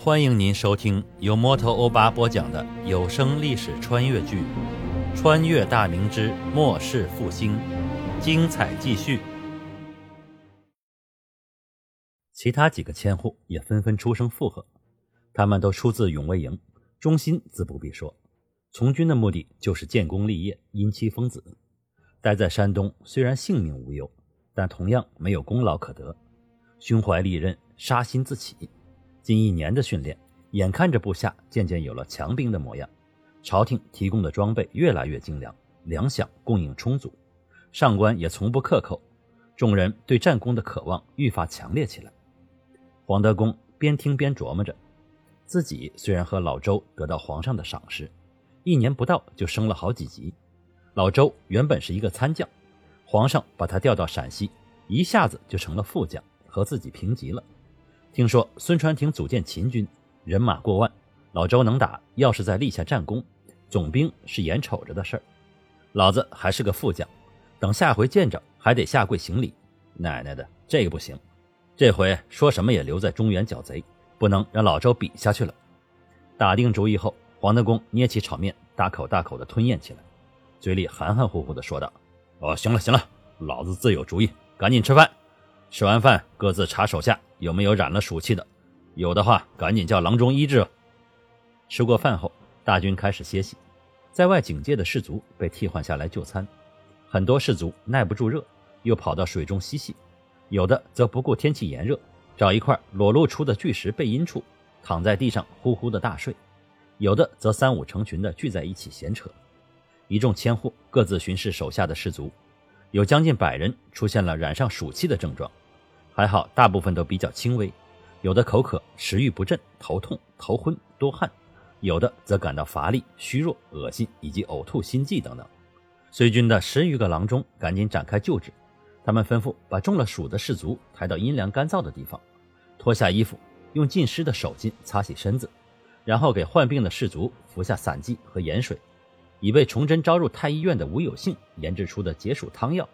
欢迎您收听由摩托欧巴播讲的有声历史穿越剧《穿越大明之末世复兴》，精彩继续。其他几个千户也纷纷出声附和，他们都出自永卫营，忠心自不必说。从军的目的就是建功立业、荫妻封子。待在山东虽然性命无忧，但同样没有功劳可得，胸怀利刃，杀心自起。近一年的训练，眼看着部下渐渐有了强兵的模样，朝廷提供的装备越来越精良，粮饷供应充足，上官也从不克扣，众人对战功的渴望愈发强烈起来。黄德公边听边琢磨着，自己虽然和老周得到皇上的赏识，一年不到就升了好几级。老周原本是一个参将，皇上把他调到陕西，一下子就成了副将，和自己平级了。听说孙传庭组建秦军，人马过万，老周能打，要是再立下战功，总兵是眼瞅着的事儿。老子还是个副将，等下回见着还得下跪行礼。奶奶的，这个不行，这回说什么也留在中原剿贼，不能让老周比下去了。打定主意后，黄德公捏起炒面，大口大口的吞咽起来，嘴里含含糊糊的说道：“哦，行了行了，老子自有主意，赶紧吃饭。吃完饭各自查手下。”有没有染了暑气的？有的话，赶紧叫郎中医治。吃过饭后，大军开始歇息，在外警戒的士卒被替换下来就餐。很多士卒耐不住热，又跑到水中嬉戏；有的则不顾天气炎热，找一块裸露出的巨石背阴处，躺在地上呼呼的大睡；有的则三五成群的聚在一起闲扯。一众千户各自巡视手下的士卒，有将近百人出现了染上暑气的症状。还好，大部分都比较轻微，有的口渴、食欲不振、头痛、头昏、多汗，有的则感到乏力、虚弱、恶心以及呕吐、心悸等等。随军的十余个郎中赶紧展开救治，他们吩咐把中了暑的士卒抬到阴凉干燥的地方，脱下衣服，用浸湿的手巾擦洗身子，然后给患病的士卒服下散剂和盐水，以被崇祯招入太医院的吴有幸研制出的解暑汤药，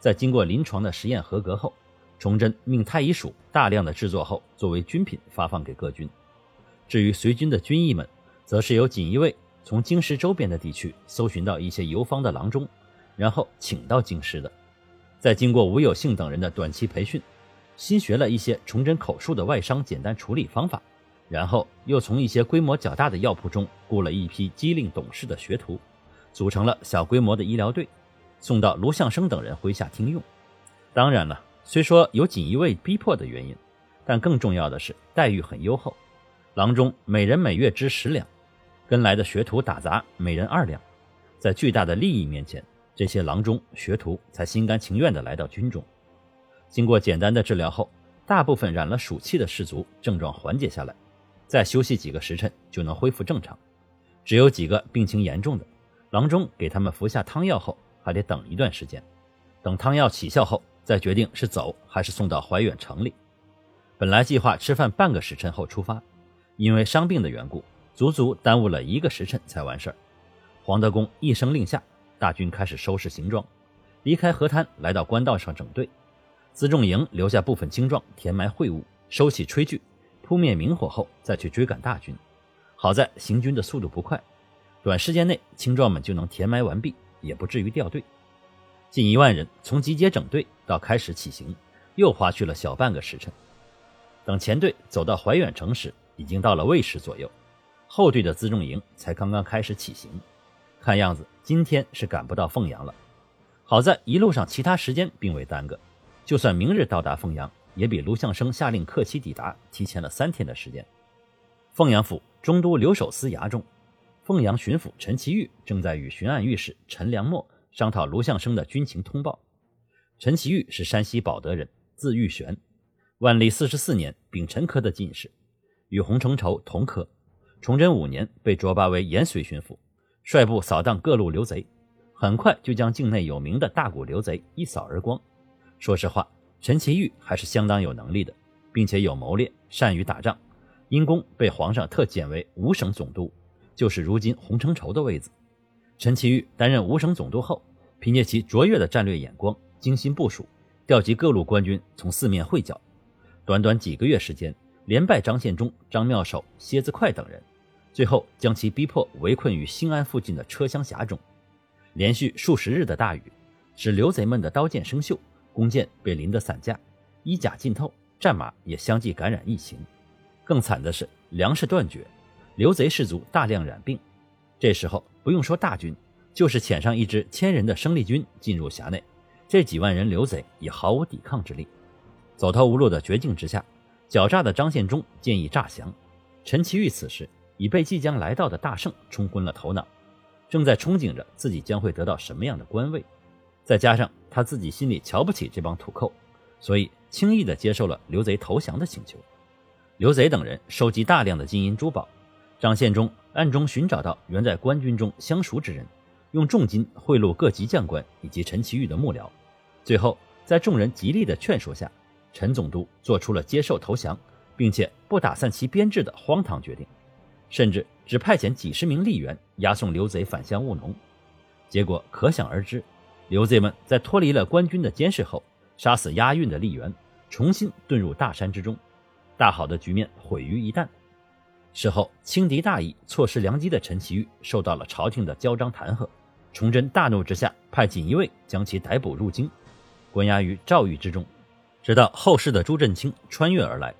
在经过临床的实验合格后。崇祯命太医署大量的制作后，作为军品发放给各军。至于随军的军医们，则是由锦衣卫从京师周边的地区搜寻到一些游方的郎中，然后请到京师的。在经过吴有幸等人的短期培训，新学了一些崇祯口述的外伤简单处理方法，然后又从一些规模较大的药铺中雇了一批机灵懂事的学徒，组成了小规模的医疗队，送到卢象升等人麾下听用。当然了。虽说有锦衣卫逼迫的原因，但更重要的是待遇很优厚，郎中每人每月支十两，跟来的学徒打杂每人二两。在巨大的利益面前，这些郎中学徒才心甘情愿地来到军中。经过简单的治疗后，大部分染了暑气的士卒症状缓解下来，再休息几个时辰就能恢复正常。只有几个病情严重的，郎中给他们服下汤药后，还得等一段时间，等汤药起效后。再决定是走还是送到怀远城里。本来计划吃饭半个时辰后出发，因为伤病的缘故，足足耽误了一个时辰才完事儿。黄德公一声令下，大军开始收拾行装，离开河滩，来到官道上整队。辎重营留下部分精壮填埋秽物，收起炊具，扑灭明火后，再去追赶大军。好在行军的速度不快，短时间内青壮们就能填埋完毕，也不至于掉队。近一万人从集结整队到开始起行，又花去了小半个时辰。等前队走到怀远城时，已经到了未时左右，后队的辎重营才刚刚开始起行。看样子今天是赶不到凤阳了。好在一路上其他时间并未耽搁，就算明日到达凤阳，也比卢象升下令客期抵达提前了三天的时间。凤阳府中都留守司衙中，凤阳巡抚陈其玉正在与巡按御史陈良谟。商讨卢象升的军情通报。陈其玉是山西保德人，字玉玄，万历四十四年丙辰科的进士，与洪承畴同科。崇祯五年被擢拔为延绥巡抚，率部扫荡各路流贼，很快就将境内有名的大股流贼一扫而光。说实话，陈其玉还是相当有能力的，并且有谋略，善于打仗。因功被皇上特减为五省总督，就是如今洪承畴的位子。陈其玉担任五省总督后，凭借其卓越的战略眼光、精心部署，调集各路官军从四面会剿，短短几个月时间，连败张献忠、张妙手、蝎子快等人，最后将其逼迫围困于兴安附近的车厢峡中。连续数十日的大雨，使刘贼们的刀剑生锈，弓箭被淋得散架，衣甲浸透，战马也相继感染疫情。更惨的是，粮食断绝，刘贼士卒大量染病。这时候不用说大军，就是遣上一支千人的生力军进入辖内，这几万人刘贼也毫无抵抗之力。走投无路的绝境之下。狡诈的张献忠建议诈降，陈其玉此时已被即将来到的大胜冲昏了头脑，正在憧憬着自己将会得到什么样的官位，再加上他自己心里瞧不起这帮土寇，所以轻易地接受了刘贼投降的请求。刘贼等人收集大量的金银珠宝，张献忠暗中寻找到原在官军中相熟之人，用重金贿赂各级将官以及陈其玉的幕僚，最后在众人极力的劝说下。陈总督做出了接受投降，并且不打散其编制的荒唐决定，甚至只派遣几十名吏员押送刘贼返乡务农。结果可想而知，刘贼们在脱离了官军的监视后，杀死押运的吏员，重新遁入大山之中，大好的局面毁于一旦。事后轻敌大意、错失良机的陈其玉受到了朝廷的骄章弹劾，崇祯大怒之下，派锦衣卫将其逮捕入京，关押于诏狱之中。直到后世的朱振清穿越而来，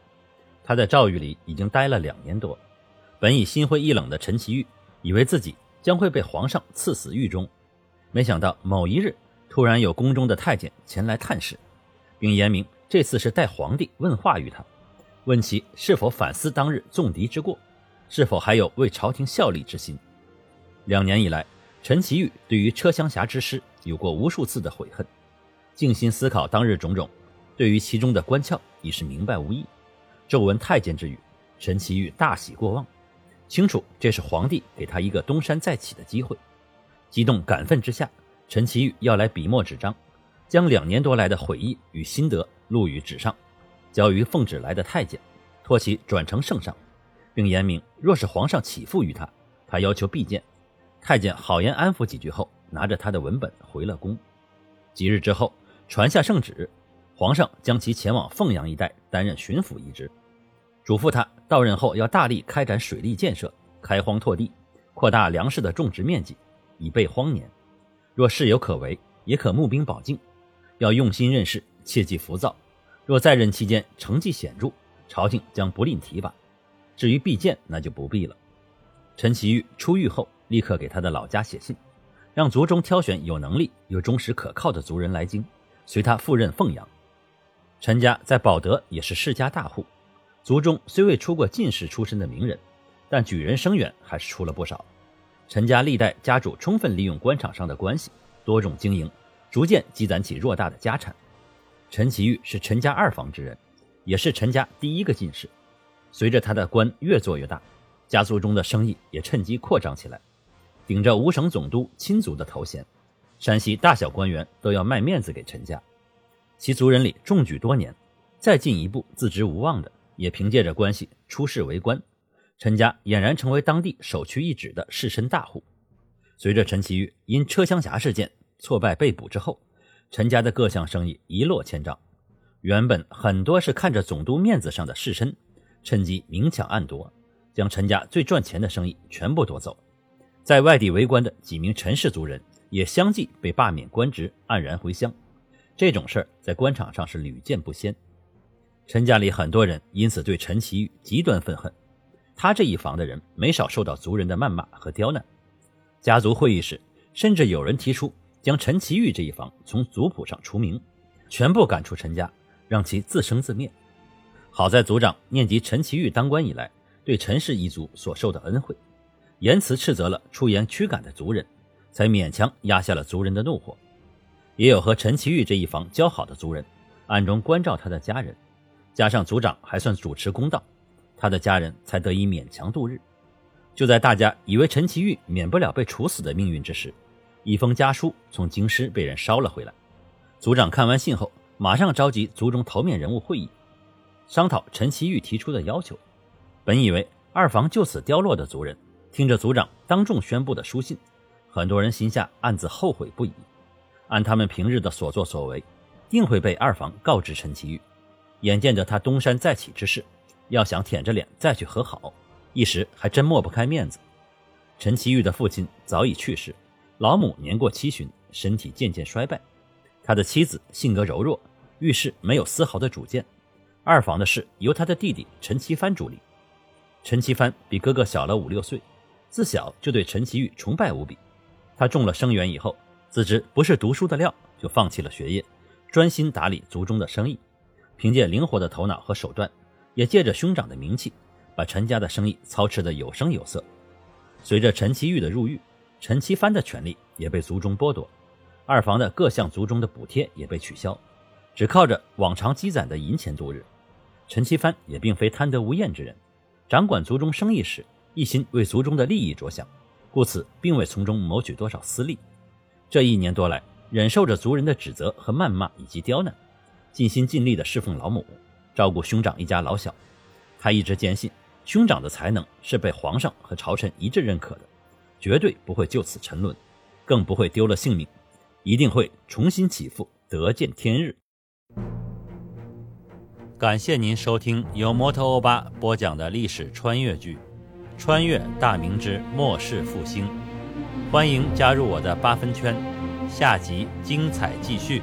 他在诏狱里已经待了两年多。本已心灰意冷的陈其玉，以为自己将会被皇上赐死狱中，没想到某一日，突然有宫中的太监前来探视，并言明这次是代皇帝问话于他，问其是否反思当日纵敌之过，是否还有为朝廷效力之心。两年以来，陈其玉对于车厢峡之师有过无数次的悔恨，静心思考当日种种。对于其中的关窍已是明白无疑。骤闻太监之语，陈其玉大喜过望，清楚这是皇帝给他一个东山再起的机会。激动感愤之下，陈其玉要来笔墨纸张，将两年多来的悔意与心得录于纸上，交于奉旨来的太监，托其转呈圣上，并言明若是皇上起复于他，他要求必见。太监好言安抚几句后，拿着他的文本回了宫。几日之后，传下圣旨。皇上将其前往凤阳一带担任巡抚一职，嘱咐他到任后要大力开展水利建设，开荒拓地，扩大粮食的种植面积，以备荒年。若事有可为，也可募兵保境。要用心任事，切忌浮躁。若在任期间成绩显著，朝廷将不吝提拔。至于必见，那就不必了。陈其玉出狱后，立刻给他的老家写信，让族中挑选有能力又忠实可靠的族人来京，随他赴任凤阳。陈家在保德也是世家大户，族中虽未出过进士出身的名人，但举人生远还是出了不少。陈家历代家主充分利用官场上的关系，多种经营，逐渐积攒起偌大的家产。陈其玉是陈家二房之人，也是陈家第一个进士。随着他的官越做越大，家族中的生意也趁机扩张起来。顶着五省总督亲族的头衔，山西大小官员都要卖面子给陈家。其族人里中举多年，再进一步自知无望的，也凭借着关系出仕为官。陈家俨然成为当地首屈一指的士绅大户。随着陈其玉因车厢峡事件挫败被捕之后，陈家的各项生意一落千丈。原本很多是看着总督面子上的士绅，趁机明抢暗夺，将陈家最赚钱的生意全部夺走。在外地为官的几名陈氏族人也相继被罢免官职，黯然回乡。这种事儿在官场上是屡见不鲜，陈家里很多人因此对陈其玉极端愤恨。他这一房的人没少受到族人的谩骂和刁难。家族会议时，甚至有人提出将陈其玉这一房从族谱上除名，全部赶出陈家，让其自生自灭。好在族长念及陈其玉当官以来对陈氏一族所受的恩惠，言辞斥责了出言驱赶的族人，才勉强压下了族人的怒火。也有和陈其玉这一房交好的族人，暗中关照他的家人，加上族长还算主持公道，他的家人才得以勉强度日。就在大家以为陈其玉免不了被处死的命运之时，一封家书从京师被人烧了回来。族长看完信后，马上召集族中头面人物会议，商讨陈其玉提出的要求。本以为二房就此凋落的族人，听着族长当众宣布的书信，很多人心下暗自后悔不已。按他们平日的所作所为，定会被二房告知陈其玉。眼见着他东山再起之势，要想舔着脸再去和好，一时还真抹不开面子。陈其玉的父亲早已去世，老母年过七旬，身体渐渐衰败。他的妻子性格柔弱，遇事没有丝毫的主见。二房的事由他的弟弟陈其帆主理。陈其帆比哥哥小了五六岁，自小就对陈其玉崇拜无比。他中了生源以后，自知不是读书的料，就放弃了学业，专心打理族中的生意。凭借灵活的头脑和手段，也借着兄长的名气，把陈家的生意操持得有声有色。随着陈其玉的入狱，陈其帆的权利也被族中剥夺，二房的各项族中的补贴也被取消，只靠着往常积攒的银钱度日。陈其帆也并非贪得无厌之人，掌管族中生意时，一心为族中的利益着想，故此并未从中谋取多少私利。这一年多来，忍受着族人的指责和谩骂以及刁难。尽心尽力地侍奉老母，照顾兄长一家老小。他一直坚信兄长的才能是被皇上和朝臣一致认可的，绝对不会就此沉沦，更不会丢了性命，一定会重新起复，得见天日。感谢您收听由摩托欧巴播讲的历史穿越剧《穿越大明之末世复兴》，欢迎加入我的八分圈，下集精彩继续。